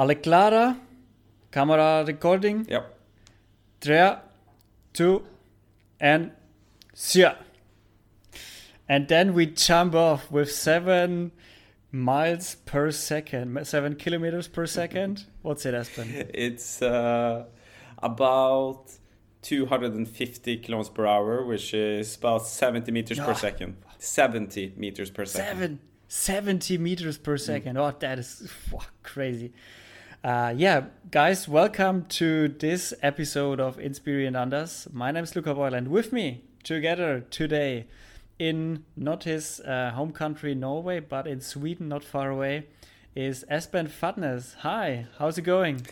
Alle klara? Camera recording? Yep. Tre, two, and sia. And then we jump off with seven miles per second, seven kilometers per second. What's it, Espen? It's uh, about 250 kilometers per hour, which is about 70 meters per Ah. second. 70 meters per second. Seven, 70 meters per second. Oh, that is crazy. Uh, yeah, guys, welcome to this episode of Inspiri and Anders. My name is Luca Boyle, and with me together today in not his uh, home country, Norway, but in Sweden, not far away, is Espen Fadnes. Hi, how's it going?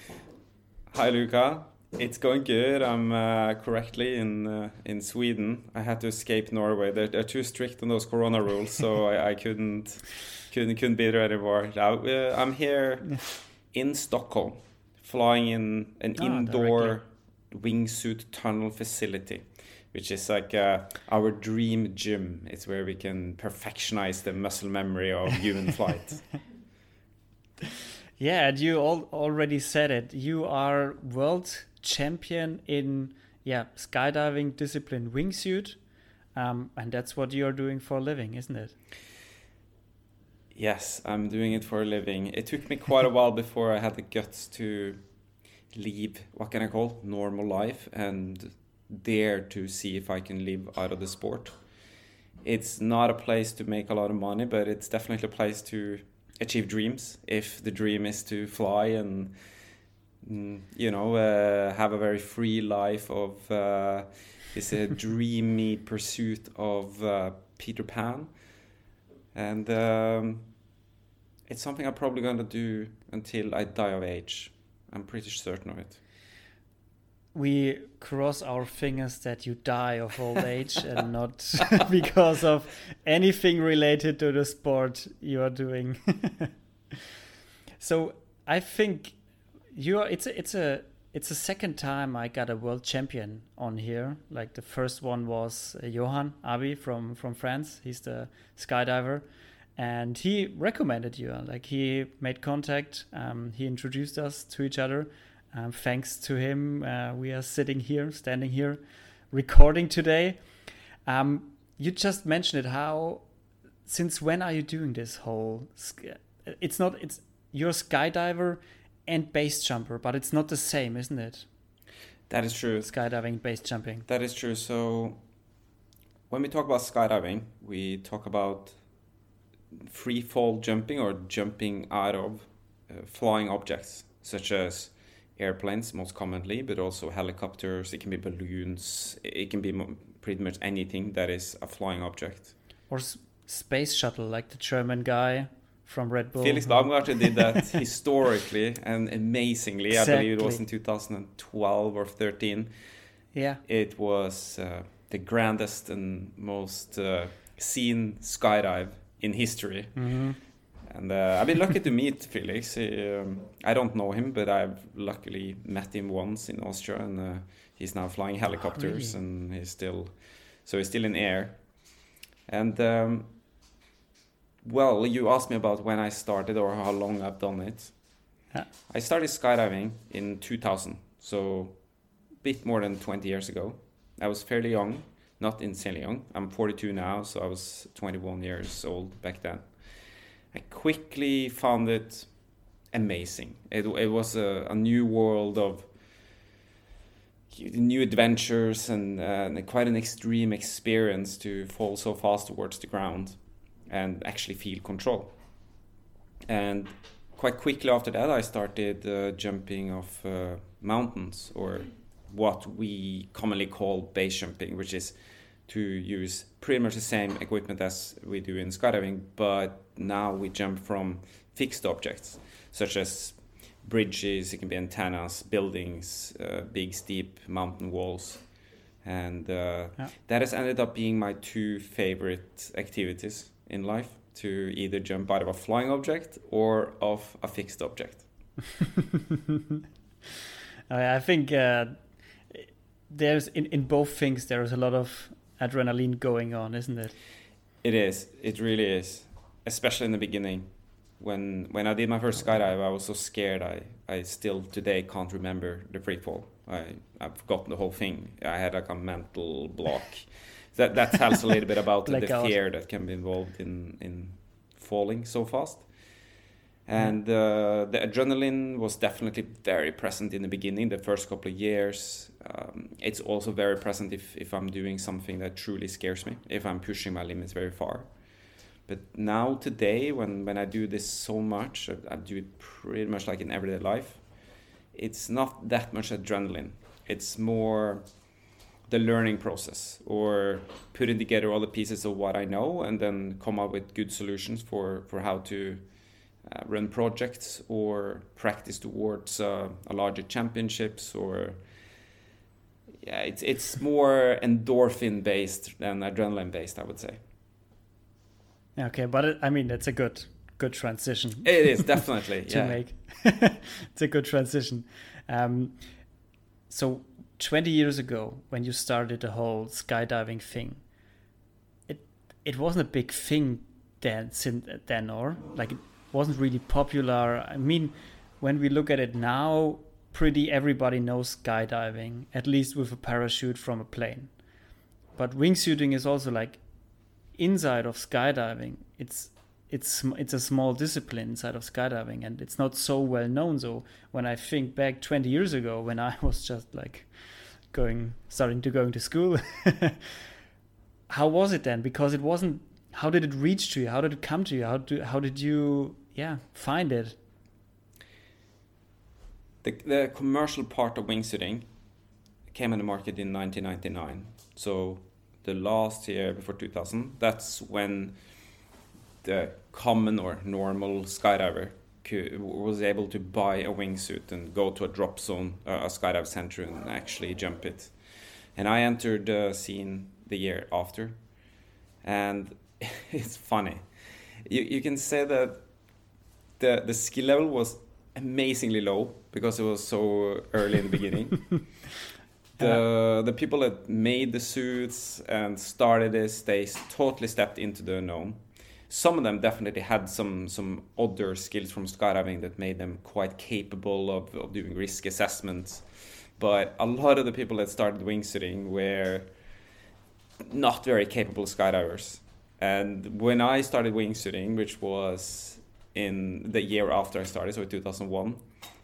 Hi, Luca. It's going good. I'm uh, correctly in uh, in Sweden. I had to escape Norway. They're, they're too strict on those Corona rules, so I, I couldn't couldn't couldn't be there anymore. Now, uh, I'm here in Stockholm, flying in an Ah, indoor wingsuit tunnel facility, which is like uh, our dream gym. It's where we can perfectionize the muscle memory of human flight. Yeah, and you all already said it. You are world champion in yeah skydiving discipline wingsuit, um, and that's what you are doing for a living, isn't it? Yes, I'm doing it for a living. It took me quite a while before I had the guts to leave what can I call normal life and dare to see if I can live out of the sport. It's not a place to make a lot of money, but it's definitely a place to achieve dreams. If the dream is to fly and mm, you know uh, have a very free life of uh, it's a dreamy pursuit of uh, Peter Pan and um, it's something I'm probably gonna do until I die of age. I'm pretty certain of it. We cross our fingers that you die of old age and not because of anything related to the sport you are doing. so I think you are. It's a, it's a it's the second time I got a world champion on here. Like the first one was uh, Johan Abi from from France. He's the skydiver, and he recommended you. Like he made contact. Um, he introduced us to each other. Um, thanks to him, uh, we are sitting here, standing here, recording today. Um, you just mentioned it. How? Since when are you doing this whole? It's not. It's you're a skydiver and base jumper, but it's not the same, isn't it? That is true. Skydiving, base jumping. That is true. So when we talk about skydiving, we talk about free fall jumping or jumping out of uh, flying objects, such as airplanes, most commonly, but also helicopters. It can be balloons. It can be pretty much anything that is a flying object. Or s- space shuttle, like the German guy from Red Bull. Felix Baumgartner did that historically and amazingly. I believe it was in 2012 or 13. Yeah. It was uh, the grandest and most uh, seen skydive in history. hmm And uh, I've been lucky to meet Felix. He, um, I don't know him, but I've luckily met him once in Austria, and uh, he's now flying helicopters, really? and he's still, so he's still in air. And um, well, you asked me about when I started or how long I've done it. Yeah. I started skydiving in 2000, so a bit more than 20 years ago. I was fairly young, not insanely young. I'm 42 now, so I was 21 years old back then. I quickly found it amazing. It, it was a, a new world of new adventures and, uh, and quite an extreme experience to fall so fast towards the ground and actually feel control. And quite quickly after that, I started uh, jumping off uh, mountains or what we commonly call base jumping, which is to use pretty much the same equipment as we do in skydiving, but now we jump from fixed objects such as bridges, it can be antennas, buildings, uh, big steep mountain walls. And uh, Yeah. that has ended up being my two favorite activities in life to either jump out of a flying object or of a fixed object. I I think uh, there's in, in both things there is a lot of adrenaline going on, isn't it? It is. It really is. Especially in the beginning. when when I did my first skydive, I was so scared. I I still today can't remember the free fall. I I've forgotten the whole thing. I had like a mental block. that that tells a little bit about the fear that can be involved in in falling so fast. And uh, the adrenaline was definitely very present in the beginning, the first couple of years. Um, it's also very present if, if I'm doing something that truly scares me, if I'm pushing my limits very far. But now, today, when, when I do this so much, I, I do it pretty much like in everyday life, it's not that much adrenaline. It's more the learning process or putting together all the pieces of what I know and then come up with good solutions for, for how to uh, run projects or practice towards uh, a larger championships or yeah it's it's more endorphin based than adrenaline based i would say. Okay but it, i mean it's a good good transition it is definitely to yeah. make. It's a good transition. Um, so 20 years ago when you started the whole skydiving thing it it wasn't a big thing then then or like it wasn't really popular. I mean, when we look at it now, pretty everybody knows skydiving, at least with a parachute from a plane. But wingsuiting is also like inside of skydiving. It's it's it's a small discipline inside of skydiving, and it's not so well known. So when I think back 20 years ago, when I was just like going starting to going to school, how was it then? Because it wasn't how did it reach to you? How did it come to you? How do how did you yeah find it? The the commercial part of wingsuiting came on the market in 1999. So the last year before 2000, that's when the common or normal skydiver could, was able to buy a wingsuit and go to a drop zone, uh, a skydive center, and actually jump it. And I entered the scene the year after, and it's funny. You you can say that the the skill level was amazingly low because it was so early in the beginning. the the people that made the suits and started this, they totally stepped into the unknown. Some of them definitely had some some other skills from skydiving that made them quite capable of, of doing risk assessments. But a lot of the people that started wingsuiting were not very capable skydivers. And when I started wingsuiting, which was in the year after I started, so 2001,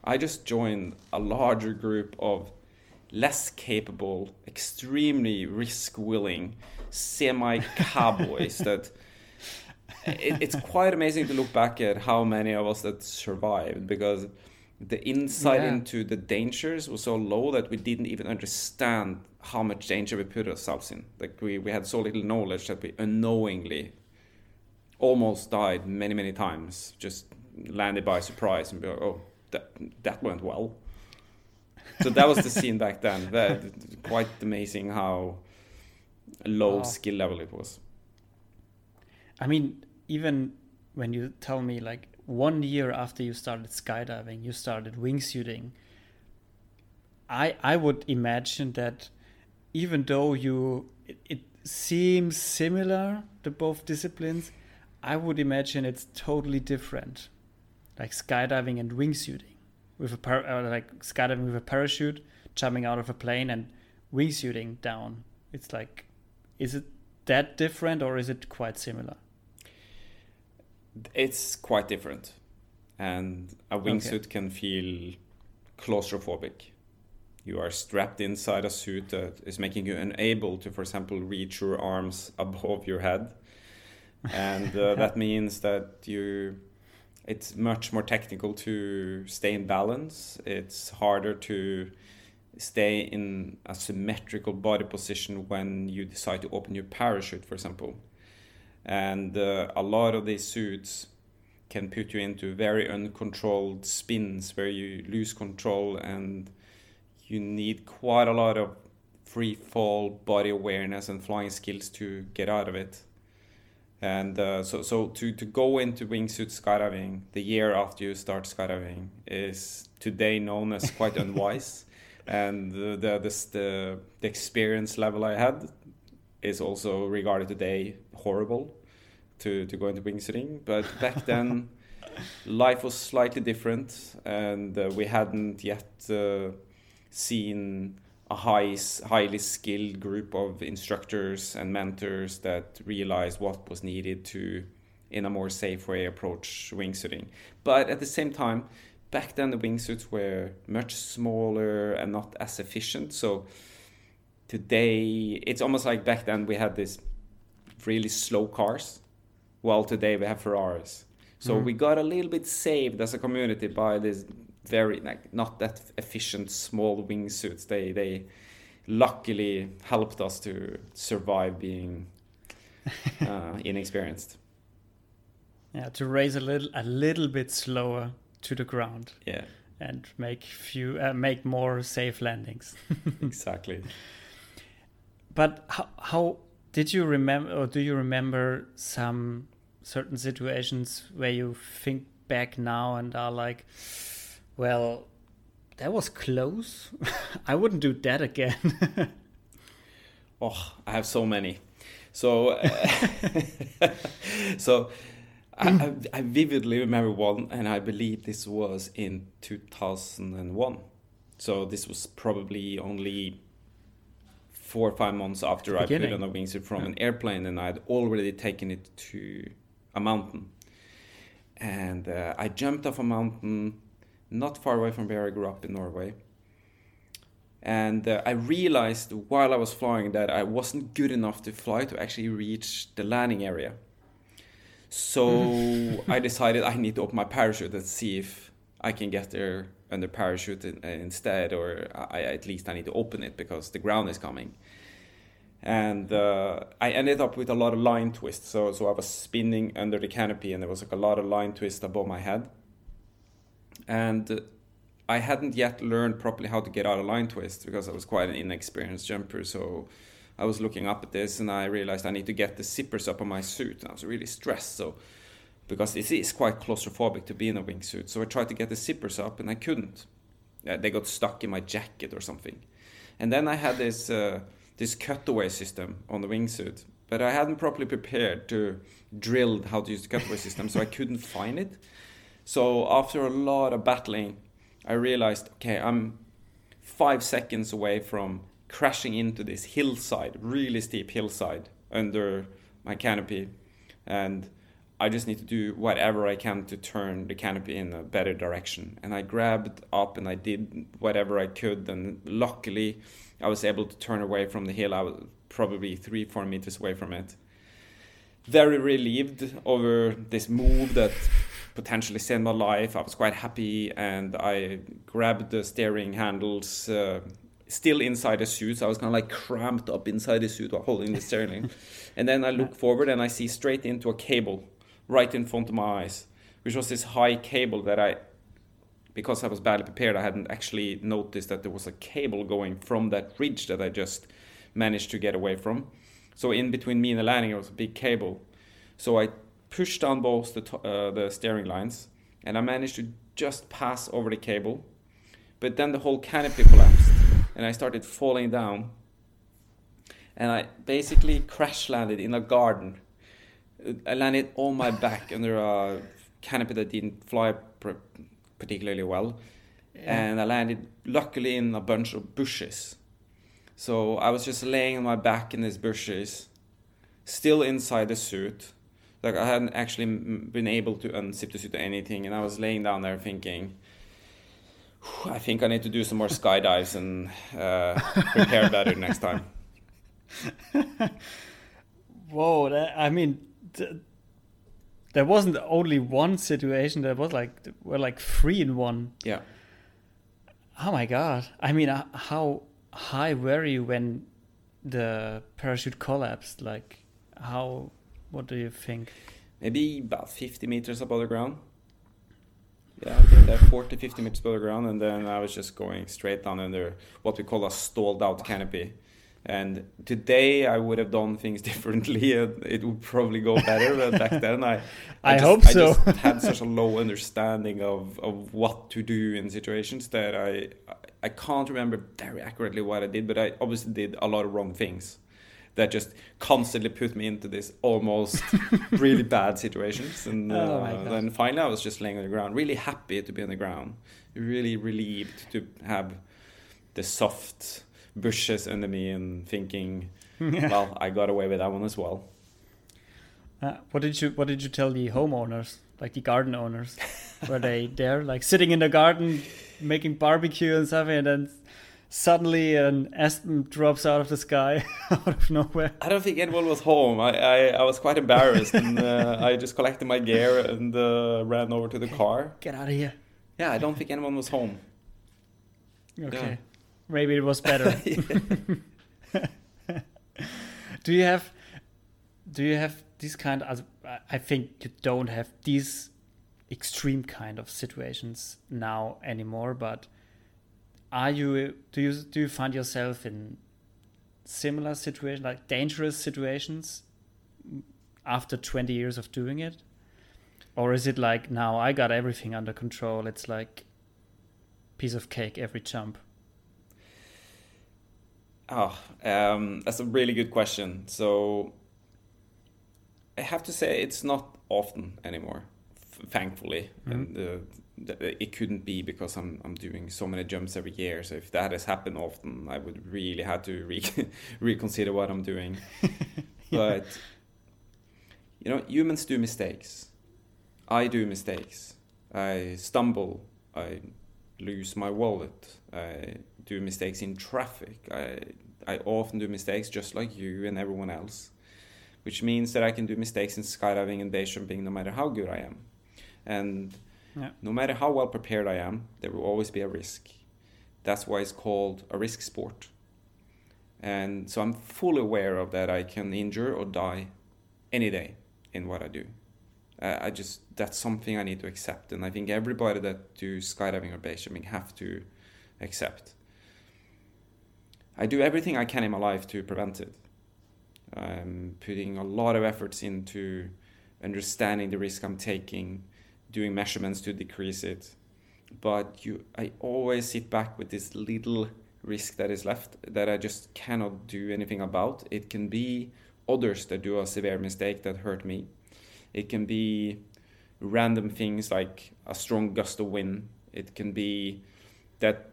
I just joined a larger group of less capable, extremely risk willing, semi cowboys that it, it's quite amazing to look back at how many of us that survived because the insight yeah. into the dangers was so low that we didn't even understand how much danger we put ourselves in. Like we, we had so little knowledge that we unknowingly almost died many, many times, just landed by surprise and be like, oh, that, that went well. So that was the scene back then. That, quite amazing how low wow. skill level it was. I mean, even when you tell me like one year after you started skydiving, you started wingsuiting. I I would imagine that even though you it, it seems similar to both disciplines, I would imagine it's totally different, like skydiving and wingsuiting, with a par- uh, like skydiving with a parachute, jumping out of a plane, and wingsuiting down. It's like, is it that different or is it quite similar? It's quite different, and a wingsuit okay. can feel claustrophobic you are strapped inside a suit that is making you unable to, for example, reach your arms above your head. And uh, that means that you, it's much more technical to stay in balance. It's harder to stay in a symmetrical body position when you decide to open your parachute, for example. And uh, a lot of these suits can put you into very uncontrolled spins where you lose control and you need quite a lot of free fall body awareness and flying skills to get out of it. And uh, so, so to, to go into wingsuit skydiving the year after you start skydiving is today known as quite unwise. And the, the, the, the experience level I had is also regarded today horrible to, to go into wingsuiting. But back then, life was slightly different, and uh, we hadn't yet uh, seen a high, highly skilled group of instructors and mentors that realized what was needed to, in a more safe way, approach wingsuiting. But at the same time, back then the wingsuits were much smaller and not as efficient. So today, it's almost like back then we had this really slow cars, while today we have Ferraris. So mm. we got a little bit saved as a community by this very like not that efficient small wingsuits. They they luckily helped us to survive being uh, inexperienced. Yeah, to raise a little a little bit slower to the ground. Yeah, and make few uh, make more safe landings. exactly. But how how did you remember or do you remember some certain situations where you think back now and are like well, that was close. I wouldn't do that again. oh, I have so many. So, uh, so I, I, vividly remember one, and I believe this was in 2001. So this was probably only four or five months after I put on a wingsuit from yeah. an airplane, and I'd already taken it to a mountain. And uh, I jumped off a mountain not far away from where I grew up in Norway. And uh, I realized while I was flying that I wasn't good enough to fly to actually reach the landing area. So I decided I need to open my parachute and see if I can get there under parachute in, uh, instead, or I, at least I need to open it because the ground is coming. And uh, I ended up with a lot of line twists. So, so I was spinning under the canopy, and there was like a lot of line twists above my head and I hadn't yet learned properly how to get out of line twist because I was quite an inexperienced jumper. So I was looking up at this and I realized I need to get the zippers up on my suit. And I was really stressed. So because it is quite claustrophobic to be in a wingsuit. So I tried to get the zippers up and I couldn't. they got stuck in my jacket or something. And then I had this uh, this cutaway system on the wingsuit, but I hadn't properly prepared to drill how to use the cutaway system, so I couldn't find it. So after a lot of battling, I realized, okay, I'm five seconds away from crashing into this hillside, really steep hillside under my canopy, and I just need to do whatever I can to turn the canopy in a better direction. And I grabbed up and I did whatever I could, and luckily I was able to turn away from the hill. I was probably three, four meters away from it. Very relieved over this move that potentially saved my life. I was quite happy, and I grabbed the steering handles. Uh, still inside the suit, so I was kind of like cramped up inside the suit while holding the steering. and then I look forward and I see straight into a cable right in front of my eyes, which was this high cable that I, because I was badly prepared, I hadn't actually noticed that there was a cable going from that ridge that I just managed to get away from. So in between me and the landing, there was a big cable. So I pushed down both the, uh, the steering lines, and I managed to just pass over the cable. But then the whole canopy collapsed, and I started falling down. And I basically crash landed in a garden. I landed on my back under a canopy that didn't fly particularly well. Yeah. And I landed luckily in a bunch of bushes. So I was just laying on my back in these bushes, still inside the suit, like I hadn't actually been able to unzip the suit or anything, and I was laying down there thinking, I think I need to do some more skydives and uh, prepare better next time. Whoa! That, I mean, th- there wasn't only one situation. There was like were like three in one. Yeah. Oh my god! I mean, uh, how high were you when the parachute collapsed? Like, how what do you think? Maybe about 50 meters above the ground. Yeah, I think that 40, 50 meters above the ground, and then I was just going straight down under what we call a stalled out canopy. And today I would have done things differently. And it would probably go better, but back then I, I, I just, hope so. I just had such a low understanding of, of what to do in situations that I I can't remember very accurately what I did, but I obviously did a lot of wrong things that just constantly put me into this almost really bad situations. And Oh uh, God. then finally, I was just laying on the ground, really happy to be on the ground, really relieved to have the soft bushes under me, and thinking, well, I got away with that one as well. Uh, what did you What did you tell the homeowners, like the garden owners? Were they there, like sitting in the garden, making barbecue and stuff, and then suddenly an Espen drops out of the sky, out of nowhere? I don't think anyone was home. I, I, I was quite embarrassed, and uh, I just collected my gear and uh, ran over to the car. Get out of here! Yeah, I don't think anyone was home. Okay, maybe it was better. do you have do you have these kind of i think you don't have these extreme kind of situations now anymore but are you do you do you find yourself in similar situations like dangerous situations after 20 years of doing it? Or is it like now i got everything under control it's like piece of cake every jump Oh, um, that's a really good question. So I have to say it's not often anymore, thankfully. And uh, th- it couldn't be because I'm I'm doing so many jumps every year. So if that has happened often, I would really have to re- reconsider what I'm doing. But you know, humans do mistakes. I do mistakes. I stumble. I lose my wallet. I do mistakes in traffic. I I often do mistakes just like you and everyone else, which means that I can do mistakes in skydiving and base jumping no matter how good I am. And Yeah. no matter how well prepared I am, there will always be a risk. That's why it's called a risk sport. And so I'm fully aware of that I can injure or die any day in what I do. Uh, I just that's something I need to accept, and I think everybody that do skydiving or base jumping have to accept. I do everything I can in my life to prevent it. I'm putting a lot of efforts into understanding the risk I'm taking, doing measurements to decrease it. But you, I always sit back with this little risk that is left that I just cannot do anything about. It can be others that do a severe mistake that hurt me. It can be random things like a strong gust of wind. It can be that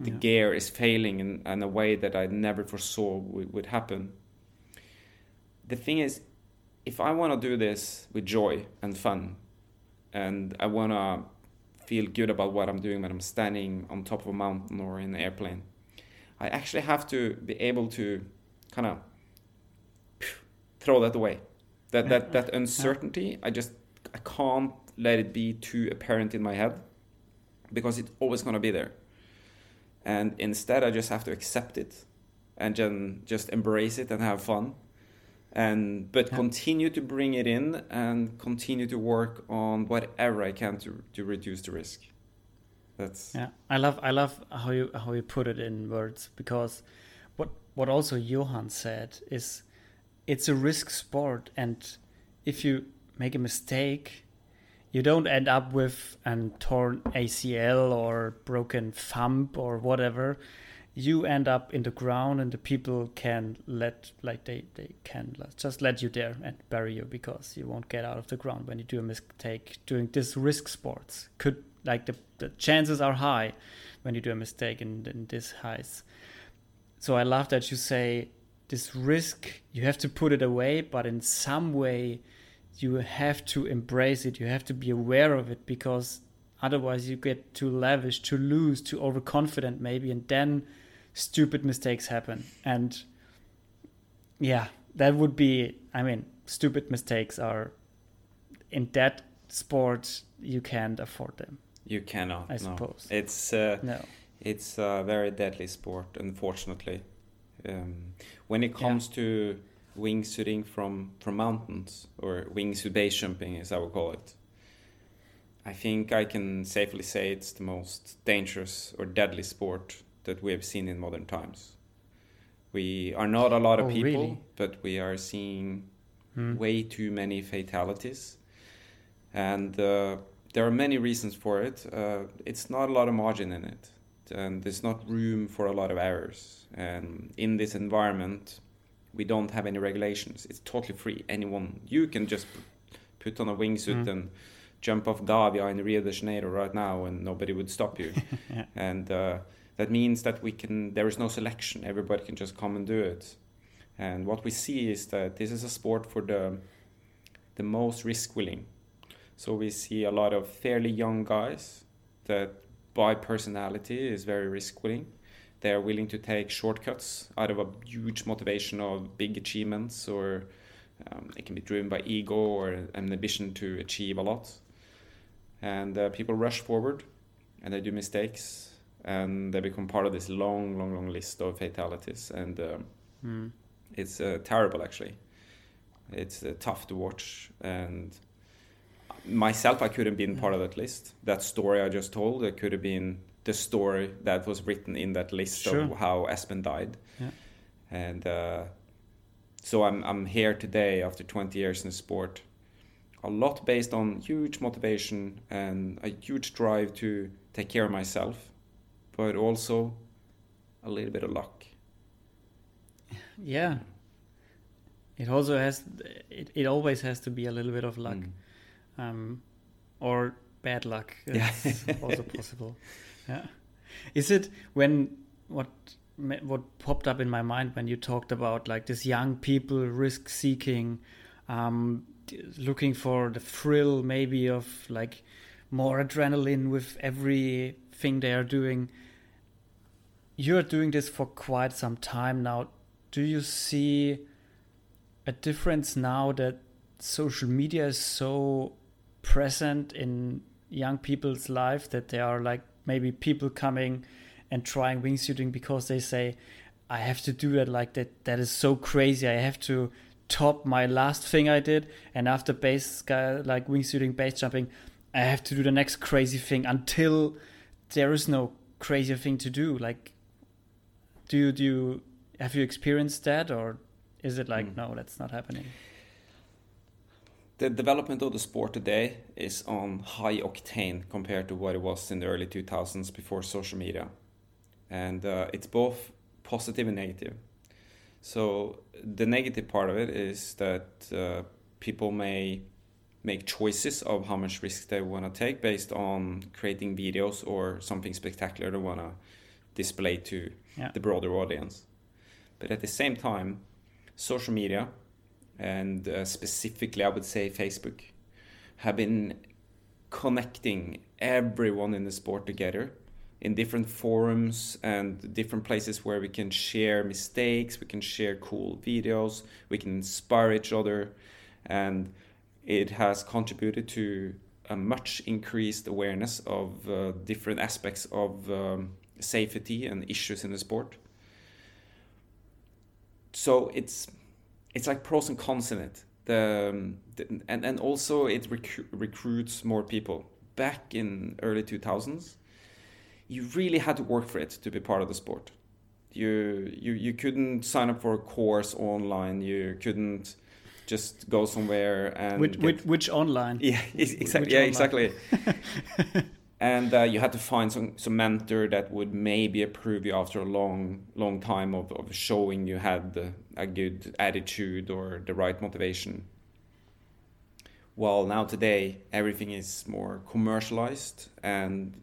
the Yeah. gear is failing in, in a way that I never foresaw would, would happen. The thing is, if I want to do this with joy and fun, and I want to feel good about what I'm doing when I'm standing on top of a mountain or in an airplane, I actually have to be able to kind of throw that away. That that that uncertainty, I just I can't let it be too apparent in my head because it's always gonna be there. And instead, I just have to accept it and then just embrace it and have fun. And but Yeah. continue to bring it in and continue to work on whatever I can to to reduce the risk. That's Yeah, I love I love how you how you put it in words because what what also Johan said is it's a risk sport and if you make a mistake you don't end up with an torn ACL or broken thumb or whatever. You end up in the ground and the people can let like they they can just let you there and bury you because you won't get out of the ground when you do a mistake doing this risk sports. Could like the, the chances are high when you do a mistake in, in this highs so i love that you say this risk you have to put it away but in some way you have to embrace it you have to be aware of it because otherwise you get too lavish too loose too overconfident maybe and then stupid mistakes happen and yeah that would be i mean stupid mistakes are in that sport you can't afford them you cannot. I no. suppose. It's uh, no It's a very deadly sport, unfortunately. Um, when it comes to wingsuiting from, from mountains, or wingsuit base jumping, as I would call it, I think I can safely say it's the most dangerous or deadly sport that we have seen in modern times. We are not a lot of Oh, people, really? but we are seeing Hmm. way too many fatalities. And uh, there are many reasons for it. Uh, it's not a lot of margin in it, and there's not room for a lot of errors. And in this environment, We don't have any regulations. It's totally free. Anyone, you can just put on a wingsuit Mm. and jump off Gávea in Rio de Janeiro right now, and nobody would stop you. Yeah. And uh, that means that we can. There is no selection. Everybody can just come and do it. And what we see is that this is a sport for the the most risk willing. So we see a lot of fairly young guys that by personality is very risk willing. They are willing to take shortcuts out of a huge motivation of big achievements or um, it can be driven by ego or an ambition to achieve a lot. And uh, people rush forward and they do mistakes and they become part of this long, long, long list of fatalities. And um, Mm. it's uh, terrible actually it's uh, tough to watch and myself i could have been part of that list that story i just told it could have been the story that was written in that list Sure. of how espen died Yeah. and uh, so I'm, I'm here today after 20 years in the sport a lot based on huge motivation and a huge drive to take care of myself but also a little bit of luck Yeah. It also has. It, it always has to be a little bit of luck, Mm. Um, or bad luck. Yeah. It's also possible. Yeah. Is it when what what popped up in my mind when you talked about like this young people risk seeking, um, looking for the thrill maybe of like more adrenaline with everything they are doing. You're doing this for quite some time now. Do you see a difference now that social media is so present in young people's life that there are like maybe people coming and trying wingsuiting because they say I have to do that like that that is so crazy. I have to top my last thing I did and after base sky like wingsuiting base jumping I have to do the next crazy thing until there is no crazier thing to do. Like do you do you have you experienced that or is it like Mm. no that's not happening the development of the sport today is on high octane compared to what it was in the early 2000s before social media. And uh, it's both positive and negative. So the negative part of it is that uh, people may make choices of how much risk they want to take based on creating videos or something spectacular they want to display to Yeah. the broader audience. But at the same time social media and uh, specifically I would say Facebook have been connecting everyone in the sport together in different forums and different places where we can share mistakes, we can share cool videos, we can inspire each other, and it has contributed to a much increased awareness of uh, different aspects of um, safety and issues in the sport. So it's it's like pros and cons in it. The, um, the and and also it recru- recruits more people. Back in early two thousands, you really had to work for it to be part of the sport. You you you couldn't sign up for a course online. You couldn't just go somewhere and which, get- which, which online yeah, exactly. Which Yeah, online? exactly. and uh, you had to find some some mentor that would maybe approve you after a long long time of, of showing you had a good attitude or the right motivation. While now today everything is more commercialized and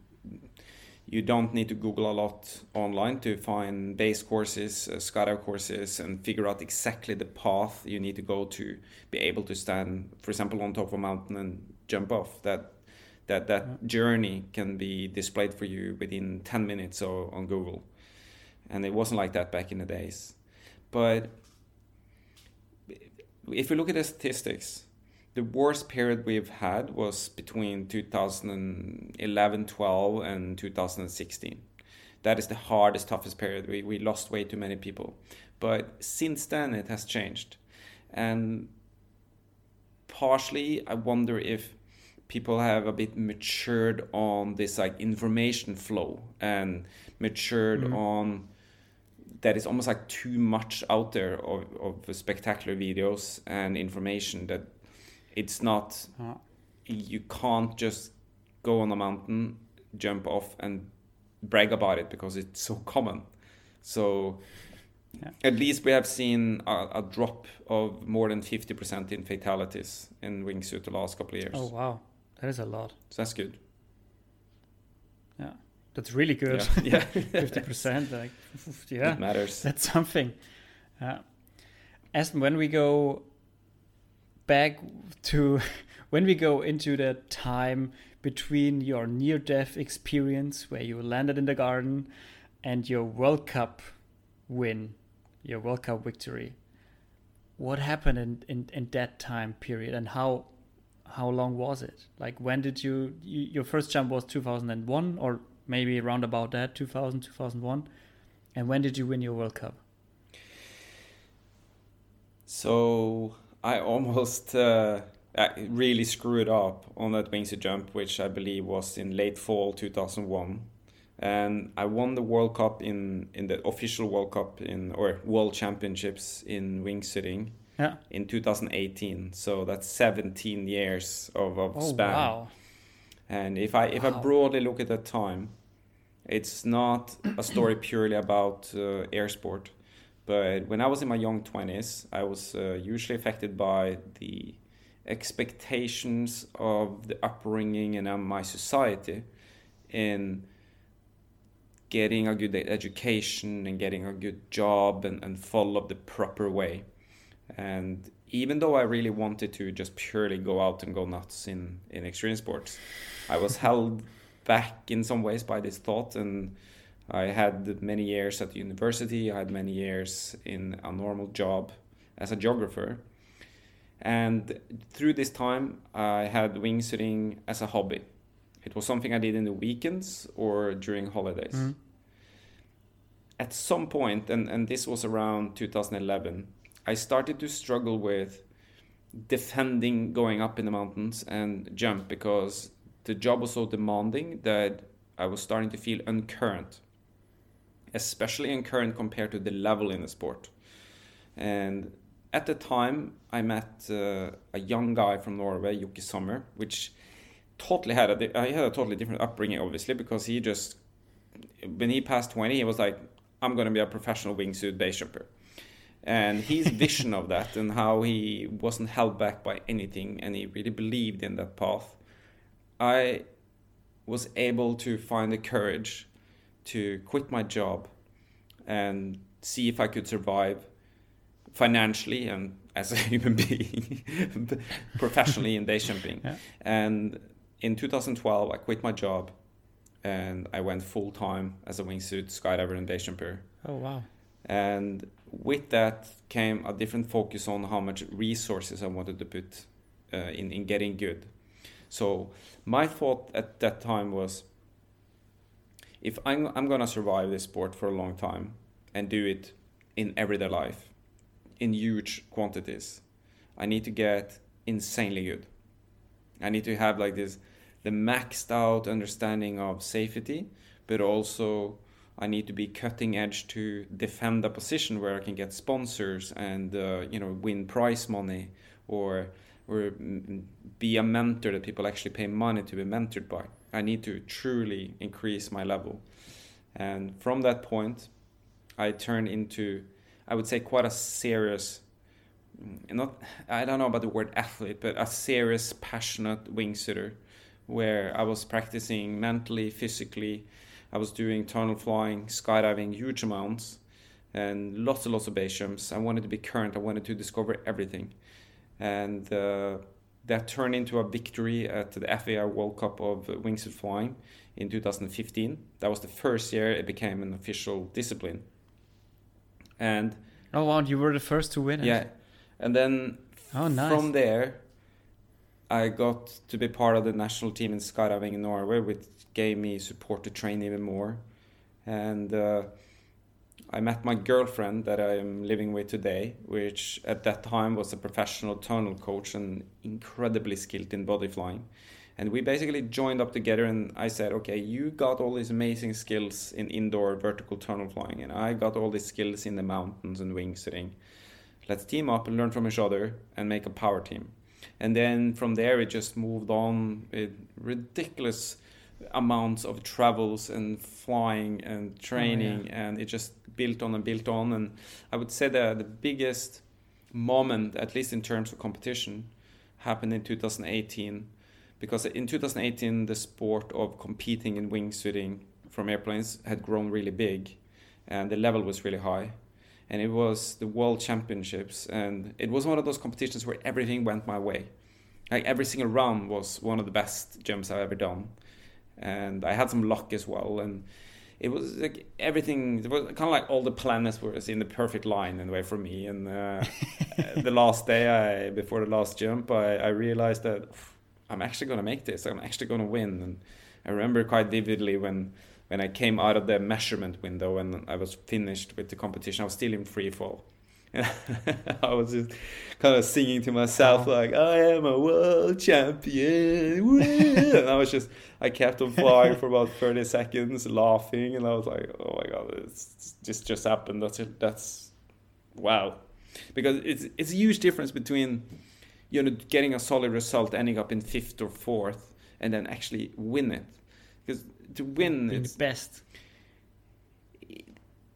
you don't need to Google a lot online to find base courses, uh, skydive courses, and figure out exactly the path you need to go to be able to stand, for example, on top of a mountain and jump off. That that that journey can be displayed for you within 10 minutes or on Google. And it wasn't like that back in the days. But if you look at the statistics, the worst period we've had was between 2011 12 and 2016 that is the hardest toughest period. We, we lost way too many people. But since then it has changed. And partially i wonder if people have a bit matured on this like information flow and matured Mhm. on It's almost like too much out there of, of spectacular videos and information that it's not you can't just go on a mountain jump off and brag about it because it's so common so Yeah. At least we have seen a, a, drop of more than 50% in fatalities in wingsuit the last couple of years. Oh, wow. That is a lot. So that's good. Yeah. That's really good. Yeah. Fifty percent, like, yeah, it matters. That's something. Uh, as when we go back to when we go into the time between your near-death experience, where you landed in the garden, and your World Cup win, your World Cup victory. What happened in, in, in that time period, and how how long was it? Like when did you, you your first jump was 2001 or maybe around about that 2000 2001 and when did you win your world cup? So i almost uh, really screwed up on that wingsuit jump which i believe was in late fall 2001 and i won the world cup in in the official world cup in or world championships in wingsuiting yeah. in 2018 so that's 17 years of, of oh, span wow. And if I if wow. I broadly look at that time, it's not a story purely about uh, air sport. But when I was in my young 20s, I was uh, usually affected by the expectations of the upbringing and um, my society in getting a good education and getting a good job and, and follow the proper way. And even though I really wanted to just purely go out and go nuts in, in extreme sports, I was held back in some ways by this thought. And I had many years at university, I had many years in a normal job as a geographer. And through this time, I had wingsuiting as a hobby. It was something I did in the weekends or during holidays. Mm. At some point, and, and this was around 2011, I started to struggle with defending going up in the mountains and jump because the job was so demanding that I was starting to feel uncurrent, especially uncurrent compared to the level in the sport. And at the time, I met uh, a young guy from Norway, Jokke Sommer, which totally had a I had a totally different upbringing, obviously, because he just when he passed 20, he was like, "I'm going to be a professional wingsuit base jumper." And his vision of that and how he wasn't held back by anything and he really believed in that path i was able to find the courage to quit my job and see if i could survive financially and as a human being professionally in base jumping yeah. and in 2012 i quit my job and i went full time as a wingsuit skydiver and base jumper oh wow and with that came a different focus on how much resources I wanted to put uh, in in getting good. So my thought at that time was, if I'm I'm gonna survive this sport for a long time and do it in everyday life, in huge quantities, I need to get insanely good. I need to have like this the maxed out understanding of safety, but also I need to be cutting edge to defend a position where I can get sponsors and uh, you know win prize money or or be a mentor that people actually pay money to be mentored by. I need to truly increase my level. And from that point, I turned into, I would say, quite a serious, mm, not, I don't know about the word athlete, but a serious, passionate wingsuiter where I was practicing mentally, physically, I was doing tunnel flying, skydiving, huge amounts, and lots and lots of base jumps. I wanted to be current. I wanted to discover everything, and uh, that turned into a victory at the FAI World Cup of wingsuit flying in 2015. That was the first year it became an official discipline. And oh wow, you were the first to win it. Yeah, and then oh, nice. from there, I got to be part of the national team in skydiving in Norway, which gave me support to train even more. And uh, I met my girlfriend that I am living with today, which at that time was a professional tunnel coach and incredibly skilled in body flying. And we basically joined up together, and I said, Okay, you got all these amazing skills in indoor vertical tunnel flying, and I got all these skills in the mountains and wingsuiting. Let's team up and learn from each other and make a power team. And then from there, it just moved on with ridiculous amounts of travels and flying and oh, training, oh, yeah. and it just built on and built on. And I would say that the biggest moment, at least in terms of competition, happened in 2018 because in 2018 the sport of competing in wingsuiting from airplanes had grown really big and the level was really high and it was the world championships and it was one of those competitions where everything went my way. Like every single round was one of the best jumps i've ever done and i had some luck as well and it was like everything it was kind of like all the planets were in the perfect line in a way for me and uh, the last day I, before the last jump I, I realized that i'm actually going to make this. I'm actually going to win. And i remember quite vividly when when i came out of the measurement window and i was finished with the competition i was still in free fall I was just kind of singing to myself uh-huh. like I am a world champion. and I was just I kept on flying for about 30 seconds laughing and I was like, "Oh my god, it's, this just happened. That's it. That's wow." Because it's it's a huge difference between you know getting a solid result ending up in 5th or 4th and then actually win it. Because to win Being it's the best.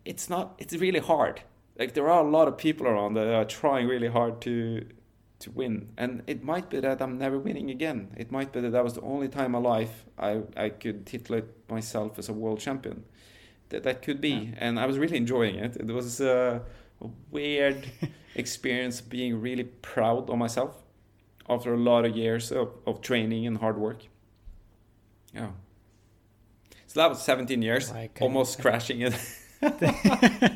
it's not it's really hard. Like there are a lot of people around that are trying really hard to to win. And it might be that i'm never winning again. It might be that that was the only time in my life i i could titulate myself as a world champion. That that could be. Yeah. and i was really enjoying it. It was uh, a weird experience being really proud of myself after a lot of years of, of training and hard work. Yeah so that was 17 years oh can- almost crashing it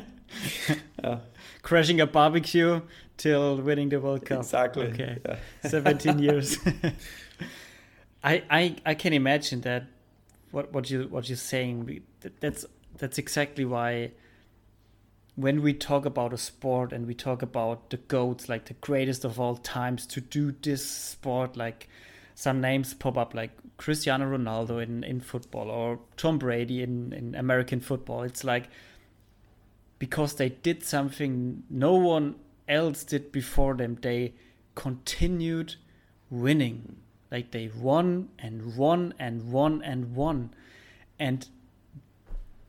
Crashing a barbecue till winning the World Cup. Exactly. Okay. Yeah. 17 years. I, I I can imagine that what what you what you're saying that's that's exactly why when we talk about a sport and we talk about the goats like the greatest of all times to do this sport like some names pop up like Cristiano Ronaldo in, in football or Tom Brady in, in American football. It's like because they did something no one else did before them, they continued winning. Like they won and won and won and won. And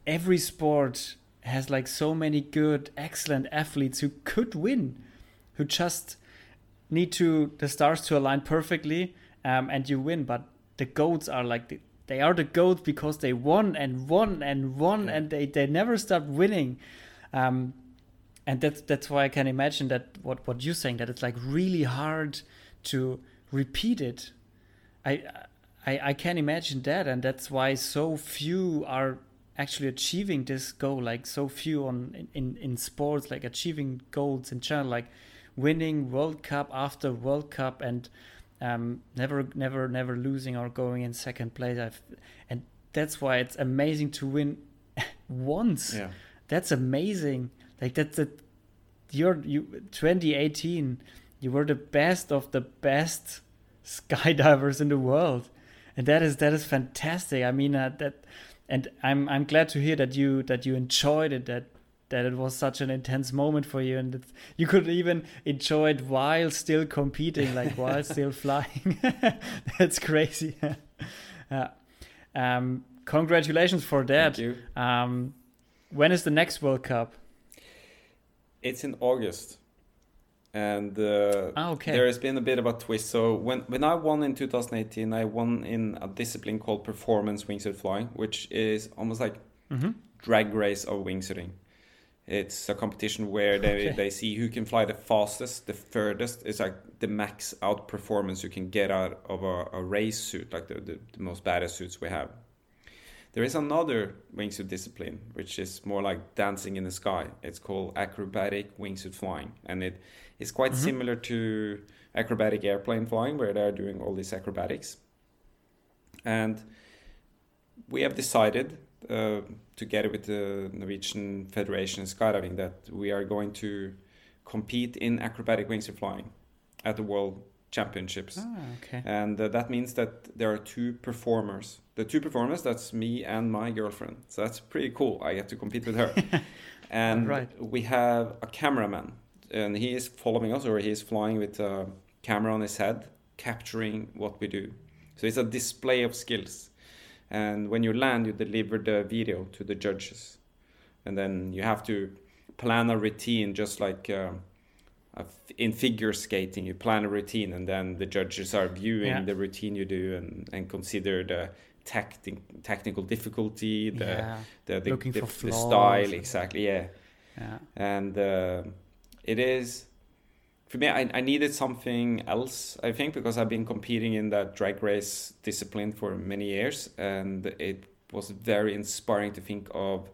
every sport has like so many good, excellent athletes who could win, who just need to the stars to align perfectly, um, and you win. But the goats are like the, they are the goats because they won and won and won, Yeah. and they they never stop winning. Um, and that's that's why I can imagine that what what you're saying that it's like really hard to repeat it. I I I can imagine that, and that's why so few are actually achieving this goal. Like so few on in in, in sports, like achieving goals in general, like winning World Cup after World Cup and um, never never never losing or going in second place. I've, and that's why it's amazing to win once. Yeah. That's amazing. Like that's a you're you 2018 you were the best of the best skydivers in the world. And that is that is fantastic. I mean uh, that and i'm i'm glad to hear that you that you enjoyed it that that it was such an intense moment for you and that you could even enjoy it while still competing like while still flying that's crazy uh, um congratulations for that thank you um, when is the next World Cup? It's in August, and uh, Ah, okay. there has been a bit of a twist. So when when I won in 2018, I won in a discipline called performance wingsuit flying, which is almost like hmm drag race of wingsuiting. It's a competition where they, Okay. they see who can fly the fastest, the furthest. It's like the max out performance you can get out of a, a race suit, like the, the, the most badass suits we have. There is another wingsuit discipline, which is more like dancing in the sky. It's called acrobatic wingsuit flying. And it is quite Mhm. similar to acrobatic airplane flying, where they're doing all these acrobatics. And we have decided, together with the Norwegian Federation of Skydiving, that we are going to compete in acrobatic wingsuit flying at the World Championships. Ah, okay. And uh, that means that there are two performers. The two performers, that's me and my girlfriend. So that's pretty cool. I get to compete with her. and Right. we have a cameraman, and he is following us, or he is flying with a camera on his head, capturing what we do. So it's a display of skills. And when you land, you deliver the video to the judges, and then you have to plan a routine just like. Uh, in figure skating you plan a routine and then the judges are viewing yeah. the routine you do and, and consider the tacti- technical difficulty the yeah. the, the, Looking the, for the style exactly yeah yeah and uh, it is for me I, I needed something else i think because i've been competing in that drag race discipline for many years and it was very inspiring to think of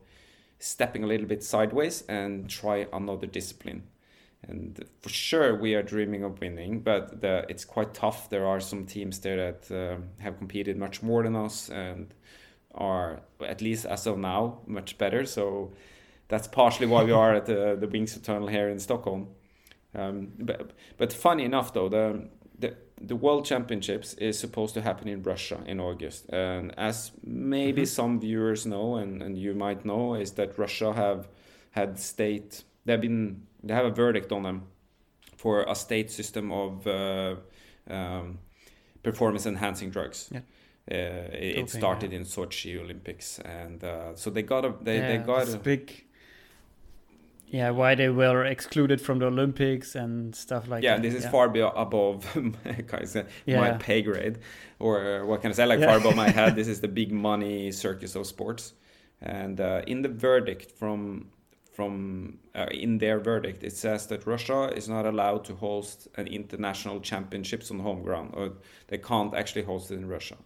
stepping a little bit sideways and try another discipline. And for sure we are dreaming of winning but the, it's quite tough. There are some teams there that uh, have competed much more than us and are at least as of now much better. So that's partially why we are at the, the wings eternal here in stockholm um, but, but funny enough though the, the the world championships is supposed to happen in russia in august and as maybe mm-hmm. some viewers know and, and you might know is that russia have had state they've been they have a verdict on them for a state system of uh, um, performance enhancing drugs. Yeah. Uh, it, started yeah. in Sochi Olympics, and uh, so they got a they, yeah, they got a big. Yeah, why they were excluded from the Olympics and stuff like that. yeah, this is yeah. far above yeah. my pay grade, or what can I say? Like far above my head. This is the big money circus of sports, and uh, in the verdict from from uh, in their verdict it says that Russia is not allowed to host an international championships on home ground or they can't actually host it in Russia.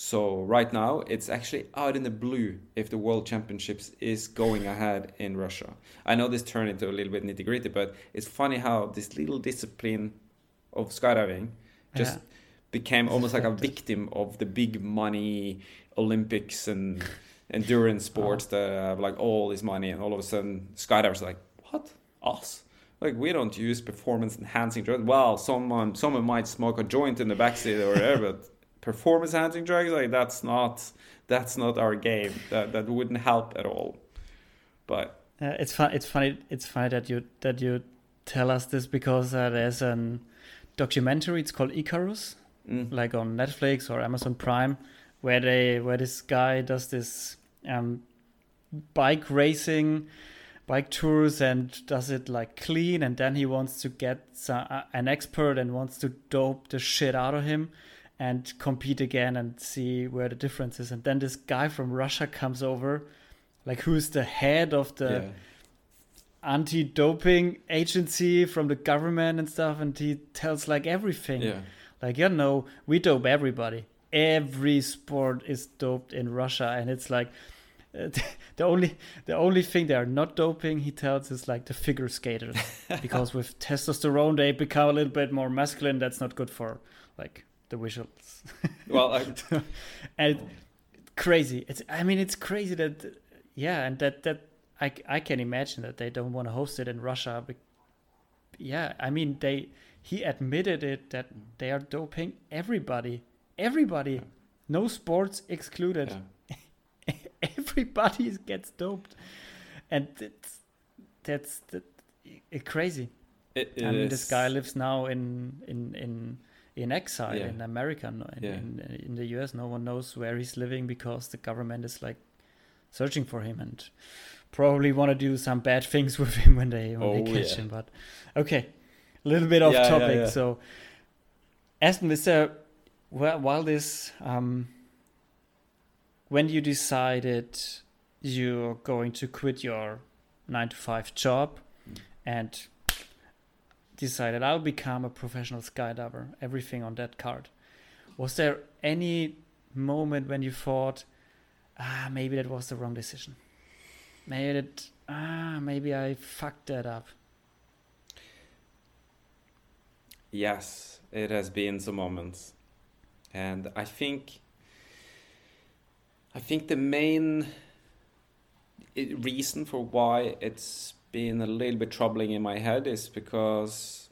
So right now it's actually out in the blue if the world championships is going ahead in Russia. I know this turned into a little bit nitty gritty, but it's funny how this little discipline of skydiving just yeah. became almost like a victim of the big money Olympics and endurance uh-huh. sports oh. that have like all this money, and all of a sudden skydivers are like, what us? Like we don't use performance enhancing drugs. Well, someone someone might smoke a joint in the backseat or whatever, but performance enhancing drugs like that's not that's not our game. That that wouldn't help at all. But uh, it's fun. It's funny. It's funny that you that you tell us this because uh, there's a documentary. It's called Icarus, mm. like on Netflix or Amazon Prime, where they where this guy does this um, bike racing, bike tours, and does it like clean. And then he wants to get uh, an expert and wants to dope the shit out of him and compete again and see where the difference is. And then this guy from Russia comes over, like who's the head of the yeah. anti-doping agency from the government and stuff, and he tells like everything. Yeah. Like, you know, we dope everybody. Every sport is doped in Russia, and it's like uh, the only the only thing they are not doping, he tells, is like the figure skaters because with testosterone they become a little bit more masculine. That's not good for like the visuals. well, I... and crazy. It's I mean it's crazy that yeah, and that that I I can imagine that they don't want to host it in Russia. But yeah, I mean they he admitted it that they are doping everybody, everybody, yeah. no sports excluded. Yeah everybody gets doped, and it's, that's that, it, crazy. It, it I mean, is. this guy lives now in in in in exile yeah. in America, in, yeah. in, in the US. No one knows where he's living because the government is like searching for him and probably want to do some bad things with him when they when oh, they catch yeah. him. But okay, a little bit off topic. So, Espen, is there while this um, when you decided you're going to quit your nine to five job and decided I'll become a professional skydiver, everything on that card. Was there any moment when you thought, ah, maybe that was the wrong decision? Maybe that, ah, maybe I fucked that up. Yes, it has been some moments. And I think I think the main reason for why it's been a little bit troubling in my head is because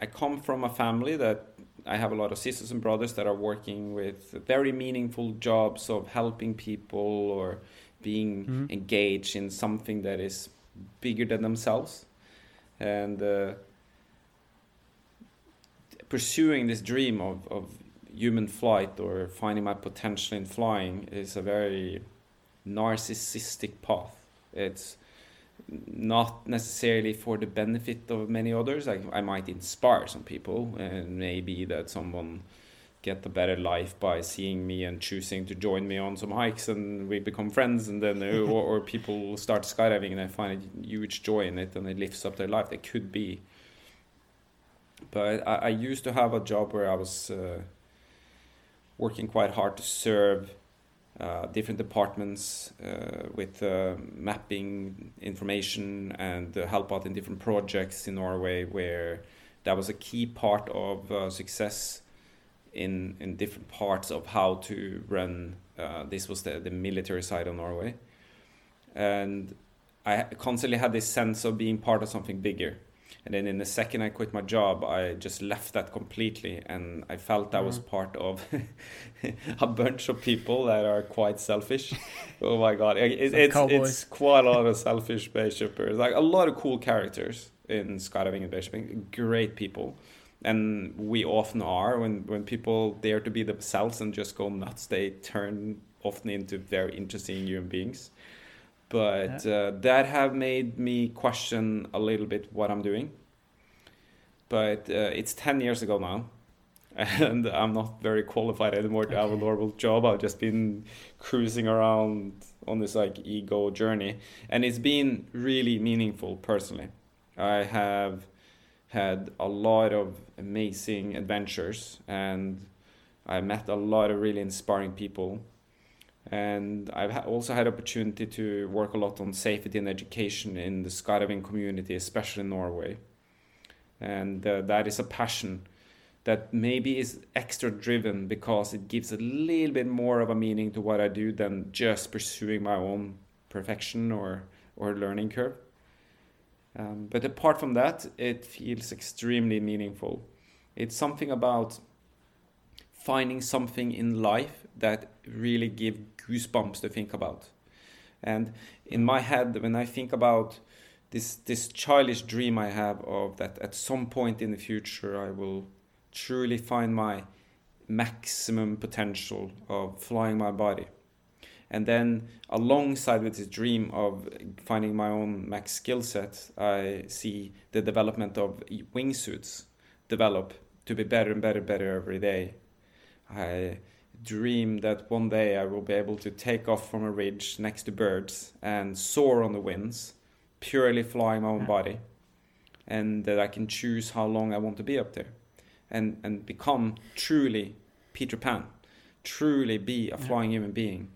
I come from a family that I have a lot of sisters and brothers that are working with very meaningful jobs of helping people or being mm-hmm. engaged in something that is bigger than themselves and uh, pursuing this dream of, of human flight or finding my potential in flying is a very narcissistic path. It's not necessarily for the benefit of many others. Like I might inspire some people, and maybe that someone get a better life by seeing me and choosing to join me on some hikes, and we become friends, and then or, or people start skydiving and I find a huge joy in it, and it lifts up their life. That could be. But I, I used to have a job where I was uh, working quite hard to serve uh, different departments uh, with uh, mapping information and help out in different projects in Norway where that was a key part of uh, success in in different parts of how to run uh, this was the, the military side of Norway. And I constantly had this sense of being part of something bigger and then in the second I quit my job, I just left that completely, and I felt I was mm. part of a bunch of people that are quite selfish. oh my god, it, it's it's quite a lot of selfish base jumpers, like a lot of cool characters in skydiving and base jumping, great people. And we often are when when people dare to be themselves and just go nuts, they turn often into very interesting human beings but yeah. uh, that have made me question a little bit what I'm doing. But uh, it's 10 years ago now, and I'm not very qualified anymore to okay. have a normal job. I've just been cruising around on this like ego journey, and it's been really meaningful personally. I have had a lot of amazing adventures, and I met a lot of really inspiring people and I've also had opportunity to work a lot on safety and education in the skydiving community, especially in Norway. And uh, that is a passion that maybe is extra driven because it gives a little bit more of a meaning to what I do than just pursuing my own perfection or, or learning curve. Um, but apart from that, it feels extremely meaningful. It's something about finding something in life that really give goosebumps to think about. And in my head, when I think about this this childish dream I have of that at some point in the future I will truly find my maximum potential of flying my body. And then alongside with this dream of finding my own max skill set, I see the development of wingsuits develop to be better and better, and better every day. I dream that one day I will be able to take off from a ridge next to birds and soar on the winds, purely flying my own body, and that I can choose how long I want to be up there, and and become truly Peter Pan, truly be a flying human being,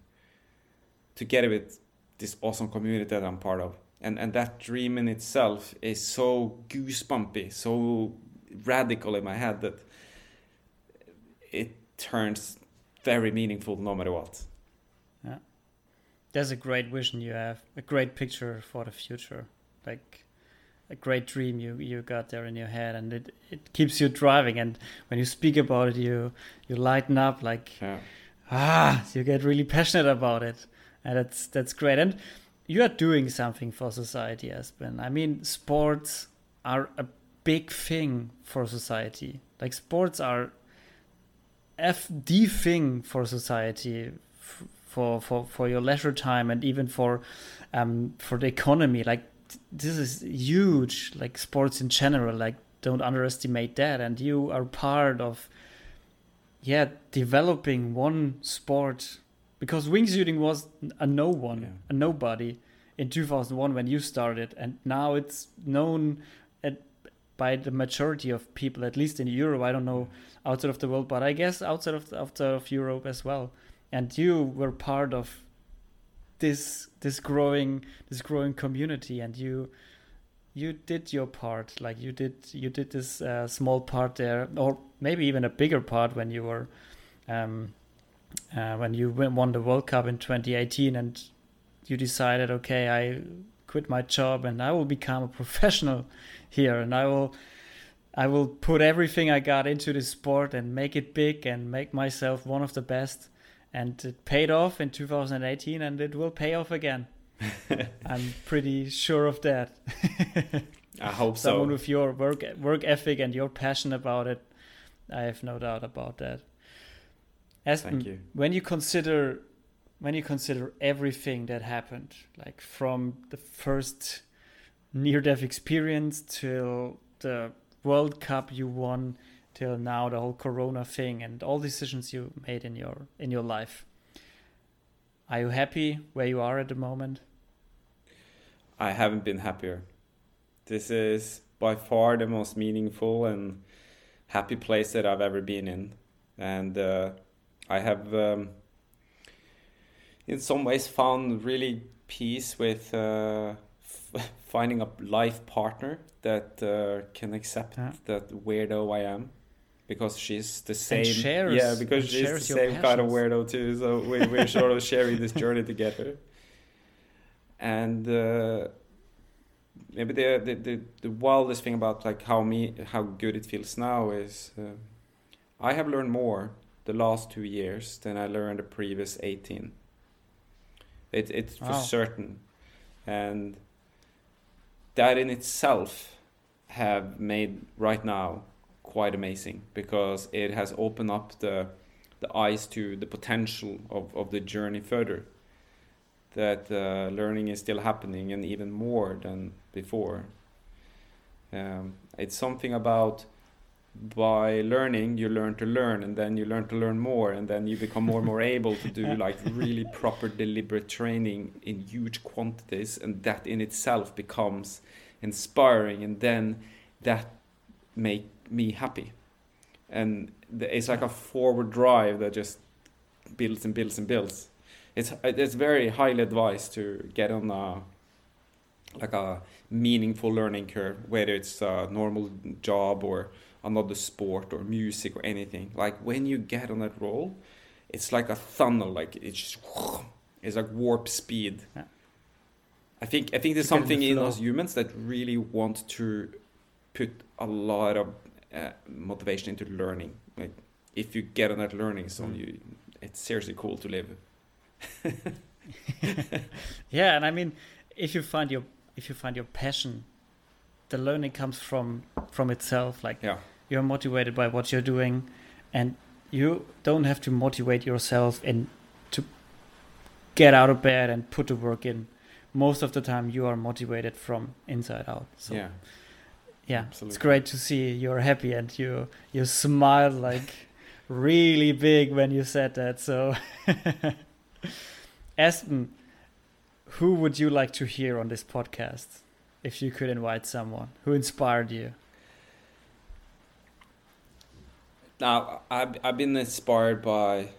together with this awesome community that I'm part of. And, and that dream in itself is so goosebumpy, so radical in my head that it turns very meaningful no matter what. Yeah. There's a great vision you have, a great picture for the future. Like a great dream you you got there in your head and it, it keeps you driving and when you speak about it you you lighten up like yeah. ah you get really passionate about it and that's that's great and you are doing something for society Espen I mean sports are a big thing for society like sports are f the thing for society for for for your leisure time and even for um for the economy. Like this is huge like sports in general like don't underestimate that. And you are part of yeah developing one sport. Because wingsuiting was a no one yeah. a nobody in 2001 when you started. And now it's known at, by the majority of people at least in europe. I don't know outside of the world, but I guess outside of outside of Europe as well. And you were part of this this growing this growing community, and you you did your part. Like you did you did this uh, small part there, or maybe even a bigger part when you were. Um, uh, when you won the World Cup in 2018 and you decided, okay, I quit my job and I will become a professional here and I will I will put everything I got into this sport and make it big and make myself one of the best. And it paid off in 2018 and it will pay off again. I'm pretty sure of that. I hope so. Someone with your work work ethic and your passion about it, I have no doubt about that. Thank you. when you consider when you consider everything that happened, like from the first near death experience till the World Cup you won till now the whole corona thing and all decisions you made in your in your life. Are you happy where you are at the moment? I haven't been happier. This is by far the most meaningful and happy place that I've ever been in. And uh, I have, um, in some ways, found really peace with uh, f- finding a life partner that uh, can accept Yeah. that weirdo I am. Because she's the same, shares- yeah. Because she's the same kind of weirdo too. So we, we're sort of sharing this journey together. And uh, maybe the, the the the wildest thing about like how me how good it feels now is uh, I have learned more the last two years than I learned the previous eighteen. It it's for certain, and that in itself have made right now quite amazing because it has opened up the the eyes to the potential of, of the journey further that uh, learning is still happening and even more than before. Um, it's something about by learning you learn to learn and then you learn to learn more and then you become more and more able to do like really proper deliberate training in huge quantities and that in itself becomes inspiring and then that make me happy. And it's like a forward drive that just builds and builds and builds. It's it's very highly advised to get on a like a meaningful learning curve whether it's a normal job or another sport or music or anything like when you get on that roll it's like a tunnel like it's just it's like warp speed Yeah. i think i think there's You get in the something in us humans that really want to put a lot of uh, motivation into learning like if you get on that learning zone Mm. you it's seriously cool to live Yeah, and I mean, if you find your if you find your passion, the learning comes from from itself. Like yeah you're motivated by what you're doing, and you don't have to motivate yourself and to get out of bed and put the work in. Most of the time, you are motivated from inside out. So yeah yeah, Absolutely. it's great to see you're happy and you you smile like really big when you said that. So, Espen, who would you like to hear on this podcast if you could invite someone who inspired you? Now, I've, I've been inspired by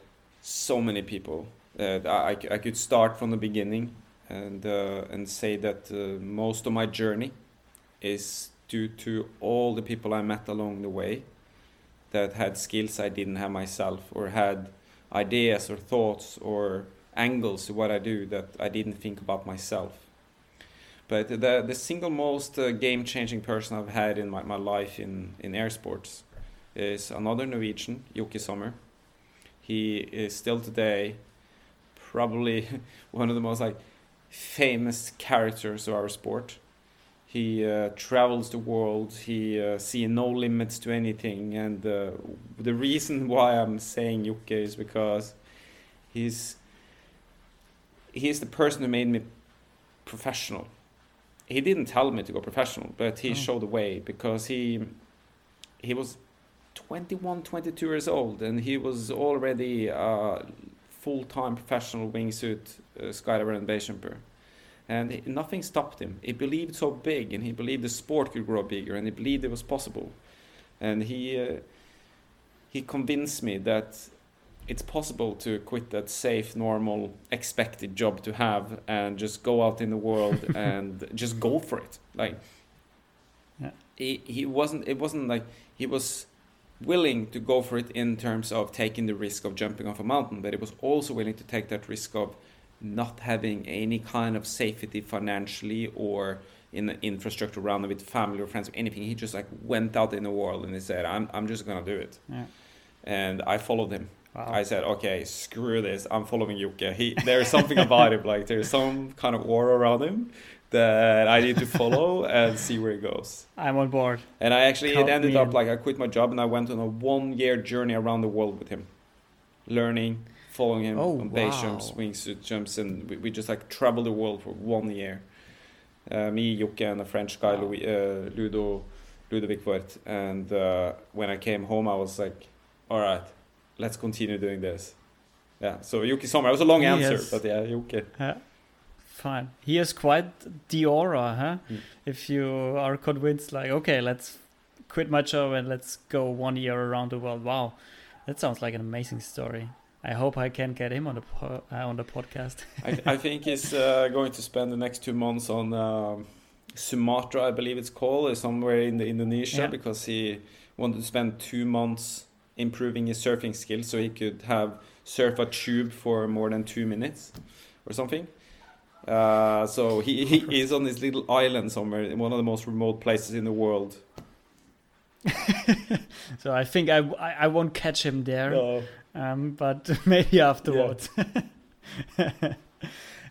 so many people. Uh, I, I could start from the beginning and, uh, and say that uh, most of my journey is due to all the people I met along the way that had skills I didn't have myself or had ideas or thoughts or angles to what I do that I didn't think about myself. But the, the single most uh, game changing person I've had in my, my life in, in air sports is another Norwegian, Jokke Sommer. He is still today probably one of the most like famous characters of our sport. He uh, travels the world. He uh, sees no limits to anything, and uh, the reason why I'm saying Yuki is because he's he's the person who made me professional. He didn't tell me to go professional, but he Oh. showed the way because he he was 21, 22 years old, and he was already a full-time professional wingsuit uh, skydiver and base jumper. And he- nothing stopped him. He believed so big, and he believed the sport could grow bigger, and he believed it was possible. And he uh, he convinced me that it's possible to quit that safe, normal, expected job to have and just go out in the world and just go for it. Like Yeah. he he wasn't. It wasn't like he was willing to go for it in terms of taking the risk of jumping off a mountain, but he was also willing to take that risk of not having any kind of safety financially or in the infrastructure around it with family or friends or anything. He just like went out in the world and he said, "I'm I'm just gonna do it," Yeah. and I followed him. Wow. I said, "Okay, screw this. I'm following Jokke. He there's something about him. Like there's some kind of aura around him." That I need to follow and see where it goes. I'm on board. And I actually Count it ended up in. like I quit my job and I went on a one year journey around the world with him. learning, following him Oh, on base wow. jumps, wingsuit jumps, and we, we just like traveled the world for one year. Uh, me, Jokke, and a French guy, Wow. Louis, uh, Ludo, Ludovic Woerth. And uh, when I came home, I was like, all right, let's continue doing this. Yeah, so Jokke Sommer. It was a long answer, Yes. but yeah, Yuki. Yeah. Fine. He has quite the aura, huh? Mm. If you are convinced, like, okay, let's quit my job and let's go one year around the world. Wow, that sounds like an amazing story. I hope I can get him on the po- uh, on the podcast. I, I think he's uh, going to spend the next two months on um, Sumatra, I believe it's called, uh, somewhere in the Indonesia, Yeah. because he wanted to spend two months improving his surfing skills so he could have surf a tube for more than two minutes or something. Uh, so he, he is on this little island somewhere in one of the most remote places in the world. so I think I, I, I won't catch him there, No. um, but maybe afterwards.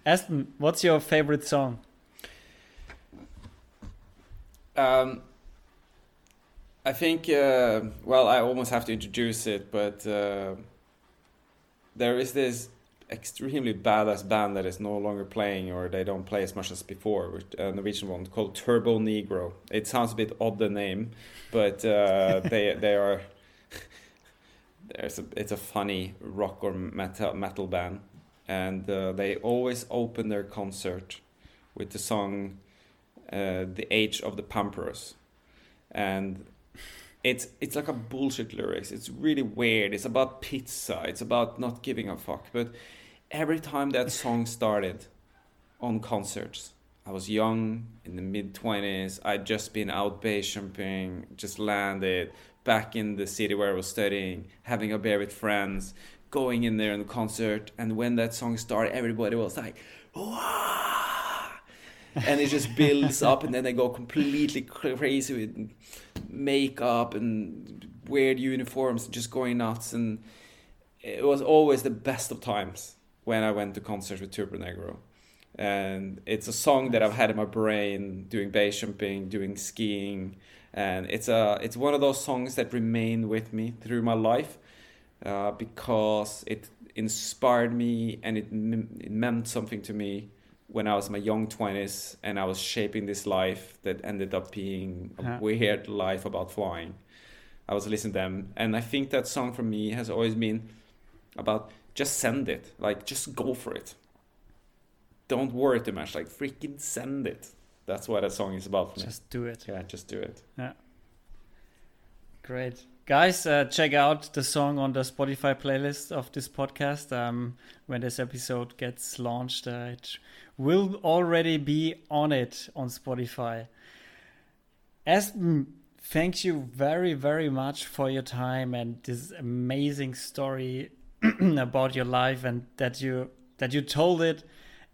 Espen, what's your favorite song? Um, I think, uh, well, I almost have to introduce it, but uh, there is this extremely badass band that is no longer playing, or they don't play as much as before, which, a Norwegian one called Turbonegro. It sounds a bit odd, the name, but uh, they they are. There's a, it's a funny rock or metal metal band, and uh, they always open their concert with the song uh, "The Age of the Pamparius," and it's it's like a bullshit lyrics. It's really weird. It's about pizza. It's about not giving a fuck. But every time that song started on concerts, I was young in the mid twenties. I'd just been out base jumping, just landed back in the city where I was studying, having a beer with friends, going in there in the concert, and when that song started, everybody was like, and it just builds up, and then they go completely crazy with makeup and weird uniforms, just going nuts. And it was always the best of times when I went to concerts with Turbonegro. And it's a song that I've had in my brain doing base jumping, doing skiing, and it's a it's one of those songs that remain with me through my life uh, because it inspired me and it, it meant something to me when I was in my young 20s and I was shaping this life that ended up being a Yeah. weird life about flying. I was listening to them, and I think that song for me has always been about just send it, like just go for it. Don't worry too much, like freaking send it. That's what that song is about for me. Just do it. Yeah, just do it. Yeah. Great. Guys, uh, check out the song on the Spotify playlist of this podcast. Um, when this episode gets launched, uh, it will already be on it on Spotify. Espen, thank you very, very much for your time and this amazing story about your life and that you that you told it.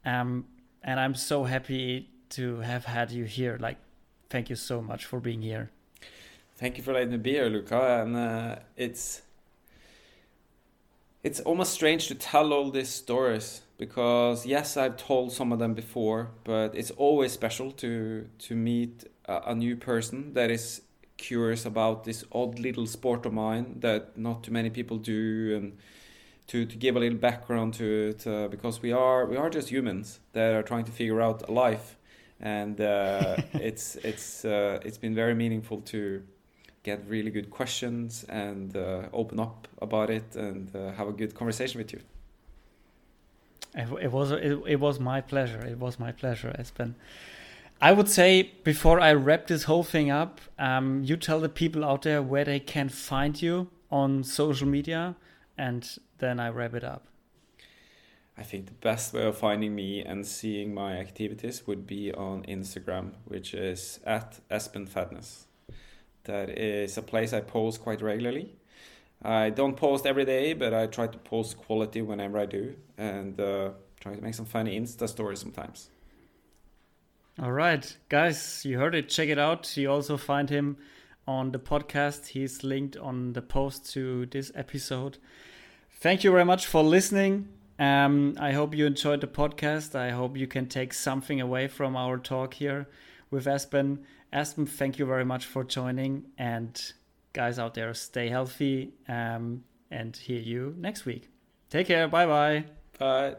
Um, and I'm so happy to have had you here. Like, thank you so much for being here. Thank you for letting me be here, Luca. And uh, it's it's almost strange to tell all these stories because yes, I've told some of them before, but it's always special to to meet a, a new person that is curious about this odd little sport of mine that not too many people do, and to, to give a little background to it uh, because we are we are just humans that are trying to figure out life, and uh, it's it's uh, it's been very meaningful to get really good questions and uh, open up about it and uh, have a good conversation with you. It, it was it, it was my pleasure. It was my pleasure, Espen. I would say before I wrap this whole thing up, um, you tell the people out there where they can find you on social media, and then I wrap it up. I think the best way of finding me and seeing my activities would be on Instagram, which is at Espen Fadnes. That is a place I post quite regularly. I don't post every day, but I try to post quality whenever I do, and uh, try to make some funny Insta stories sometimes. All right, guys, you heard it. Check it out. You also find him on the podcast. He's linked on the post to this episode. Thank you very much for listening. Um, I hope you enjoyed the podcast. I hope you can take something away from our talk here with Espen. Espen, thank you very much for joining. And guys out there, stay healthy. Um, and hear you next week. Take care. Bye bye. Bye.